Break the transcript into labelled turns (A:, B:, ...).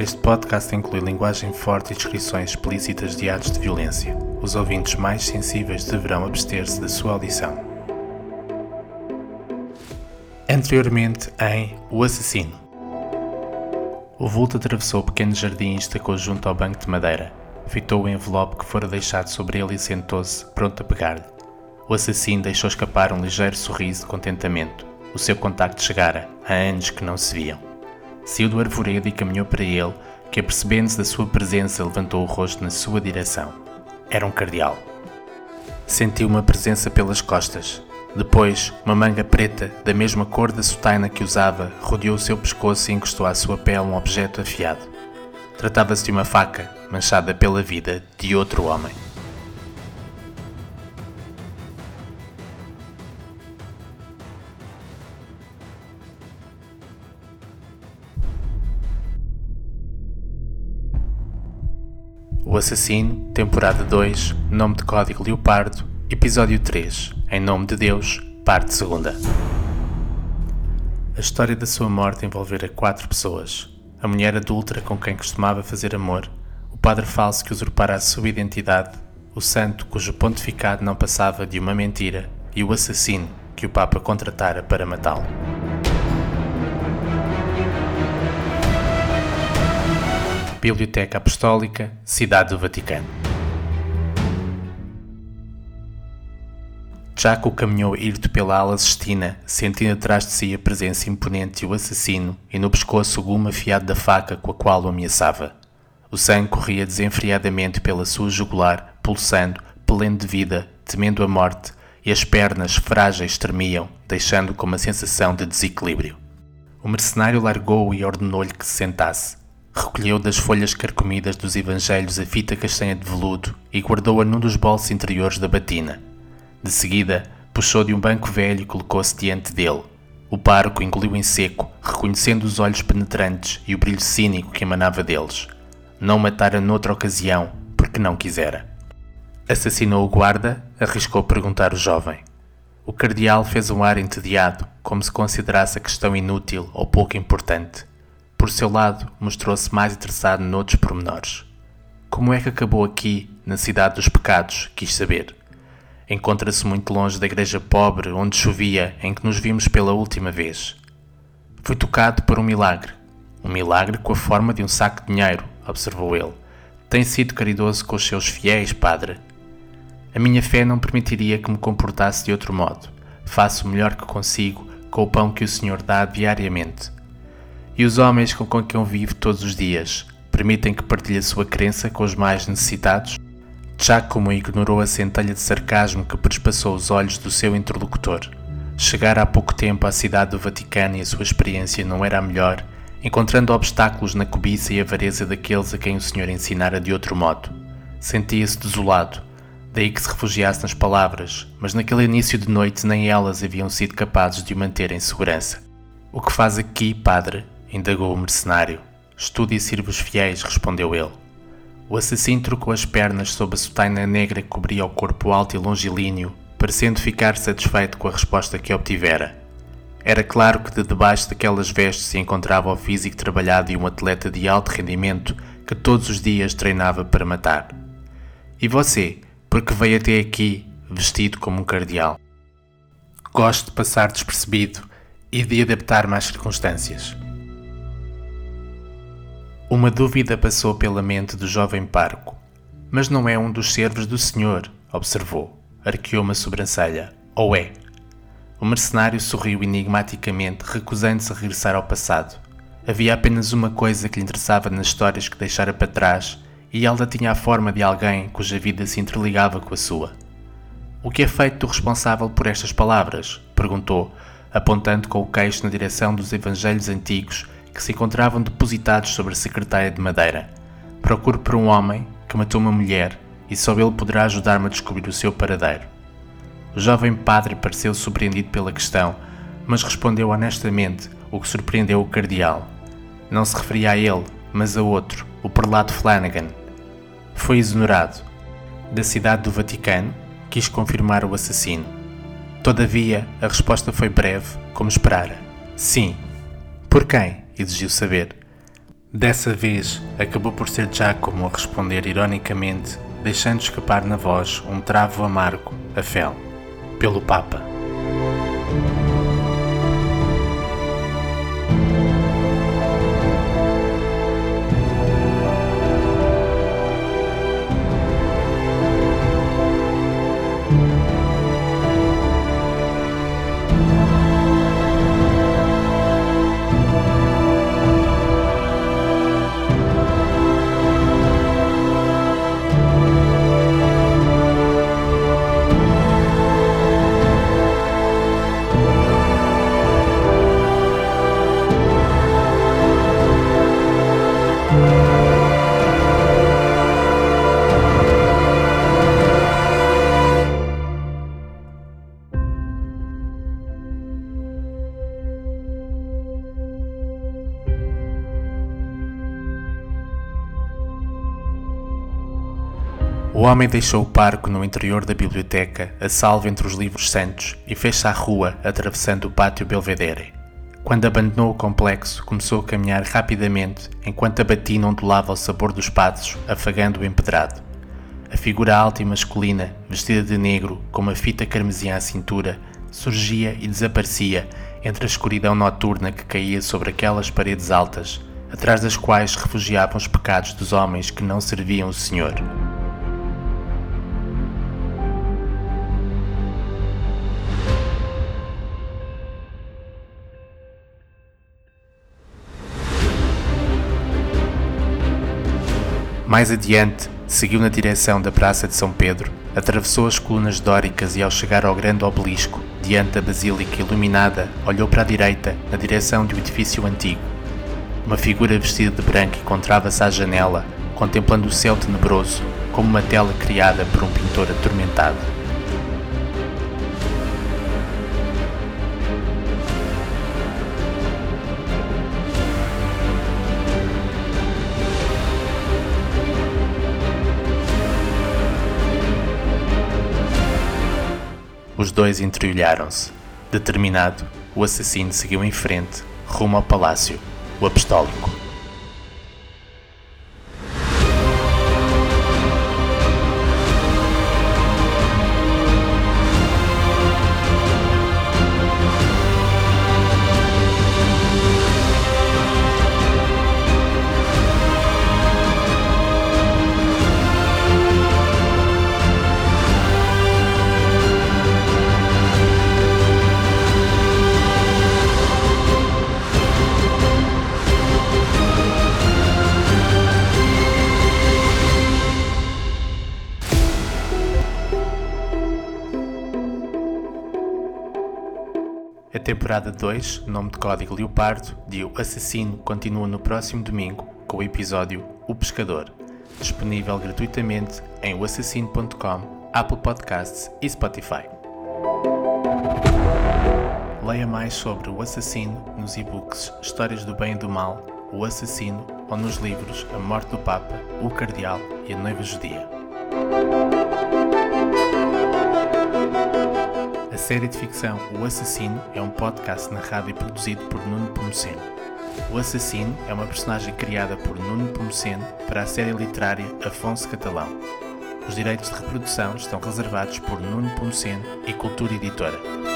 A: Este podcast inclui linguagem forte e descrições explícitas de atos de violência. Os ouvintes mais sensíveis deverão abster-se da sua audição. Anteriormente em O Assassino. O vulto atravessou o pequeno jardim e estacou junto ao banco de madeira. Fitou o envelope que fora deixado sobre ele e sentou-se, pronto a pegar-lhe. O assassino deixou escapar um ligeiro sorriso de contentamento. O seu contacto chegara, há anos que não se viam. Saiu do arvoredo e caminhou para ele, que, apercebendo-se da sua presença, levantou o rosto na sua direção. Era um cardeal. Sentiu uma presença pelas costas. Depois, uma manga preta, da mesma cor da sotaina que usava, rodeou o seu pescoço e encostou à sua pele um objeto afiado. Tratava-se de uma faca, manchada pela vida de outro homem. O Assassino, temporada 2, nome de código Leopardo, episódio 3, Em nome de Deus, parte 2. A história da sua morte envolvera quatro pessoas: a mulher adúltera com quem costumava fazer amor, o padre falso que usurpara a sua identidade, o santo cujo pontificado não passava de uma mentira e o assassino que o Papa contratara para matá-lo. Biblioteca Apostólica, Cidade do Vaticano. Jaco caminhou irto pela ala cestina, sentindo atrás de si a presença imponente e o assassino, e no pescoço o gume afiado da faca com a qual o ameaçava. O sangue corria desenfreadamente pela sua jugular, pulsando, pelendo de vida, temendo a morte, e as pernas frágeis tremiam, deixando com uma sensação de desequilíbrio. O mercenário largou-o e ordenou-lhe que se sentasse. Recolheu das folhas carcomidas dos evangelhos a fita castanha de veludo e guardou-a num dos bolsos interiores da batina. De seguida, puxou de um banco velho e colocou-se diante dele. O parco engoliu em seco, reconhecendo os olhos penetrantes e o brilho cínico que emanava deles. Não matara noutra ocasião, porque não quisera. Assassinou o guarda, arriscou perguntar o jovem. O cardeal fez um ar entediado, como se considerasse a questão inútil ou pouco importante. Por seu lado, mostrou-se mais interessado noutros pormenores. Como é que acabou aqui, na cidade dos pecados, quis saber. Encontra-se muito longe da igreja pobre onde chovia em que nos vimos pela última vez. Fui tocado por um milagre. Um milagre com a forma de um saco de dinheiro, observou ele. Tem sido caridoso com os seus fiéis, padre. A minha fé não permitiria que me comportasse de outro modo. Faço o melhor que consigo com o pão que o Senhor dá diariamente. E os homens com quem eu vivo todos os dias permitem que partilhe a sua crença com os mais necessitados? Giacomo ignorou a centelha de sarcasmo que prespassou os olhos do seu interlocutor. Chegara há pouco tempo à cidade do Vaticano e a sua experiência não era a melhor, encontrando obstáculos na cobiça e avareza daqueles a quem o Senhor ensinara de outro modo. Sentia-se desolado, daí que se refugiasse nas palavras, mas naquele início de noite nem elas haviam sido capazes de o manter em segurança. O que faz aqui, padre? Indagou o mercenário. Estude e sirva os fiéis, respondeu ele. O assassino trocou as pernas sob a sotaina negra que cobria o corpo alto e longilíneo, parecendo ficar satisfeito com a resposta que obtivera. Era claro que de debaixo daquelas vestes se encontrava o físico trabalhado de um atleta de alto rendimento que todos os dias treinava para matar. E você, por que veio até aqui, vestido como um cardeal? Gosto de passar despercebido e de adaptar-me às circunstâncias. Uma dúvida passou pela mente do jovem parco. Mas não é um dos servos do senhor, observou. Arqueou uma sobrancelha. Ou é? O mercenário sorriu enigmaticamente, recusando-se a regressar ao passado. Havia apenas uma coisa que lhe interessava nas histórias que deixara para trás, e ela tinha a forma de alguém cuja vida se interligava com a sua. O que é feito do responsável por estas palavras? perguntou, apontando com o queixo na direção dos evangelhos antigos que se encontravam depositados sobre a secretária de madeira. Procuro por um homem que matou uma mulher e só ele poderá ajudar-me a descobrir o seu paradeiro. O jovem padre pareceu surpreendido pela questão, mas respondeu honestamente, o que surpreendeu o cardeal. Não se referia a ele, mas a outro, o prelado Flanagan. Foi exonerado. Da cidade do Vaticano, quis confirmar o assassino. Todavia, a resposta foi breve, como esperara. Sim. Por quem? Exigiu saber. Dessa vez, acabou por ser Giacomo a responder ironicamente, deixando escapar na voz um travo amargo, a fel, pelo Papa. O homem deixou o parco no interior da biblioteca, a salvo entre os livros santos, e fez-se à rua, atravessando o pátio Belvedere. Quando abandonou o complexo, começou a caminhar rapidamente, enquanto a batina ondulava ao sabor dos passos, afagando o empedrado. A figura alta e masculina, vestida de negro, com uma fita carmesim à cintura, surgia e desaparecia entre a escuridão noturna que caía sobre aquelas paredes altas, atrás das quais refugiavam os pecados dos homens que não serviam o Senhor. Mais adiante, seguiu na direção da Praça de São Pedro, atravessou as colunas dóricas e, ao chegar ao grande obelisco, diante da basílica iluminada, olhou para a direita, na direção um edifício antigo. Uma figura vestida de branco encontrava-se à janela, contemplando o céu tenebroso, como uma tela criada por um pintor atormentado. Os dois entreolharam-se. Determinado, o assassino seguiu em frente, rumo ao palácio, o apostólico. Temporada 2, nome de código Leopardo, de O Assassino, continua no próximo domingo com o episódio O Pescador, disponível gratuitamente em oassassino.com, Apple Podcasts e Spotify. Leia mais sobre o assassino nos e-books Histórias do Bem e do Mal, O Assassino ou nos livros A Morte do Papa, O Cardeal e A Noiva Judia. Série de ficção O Assassino é um podcast narrado e produzido por Nuno Pomoceno. O Assassino é uma personagem criada por Nuno Pomoceno para a série literária Afonso Catalão. Os direitos de reprodução estão reservados por Nuno Pomoceno e Cultura Editora.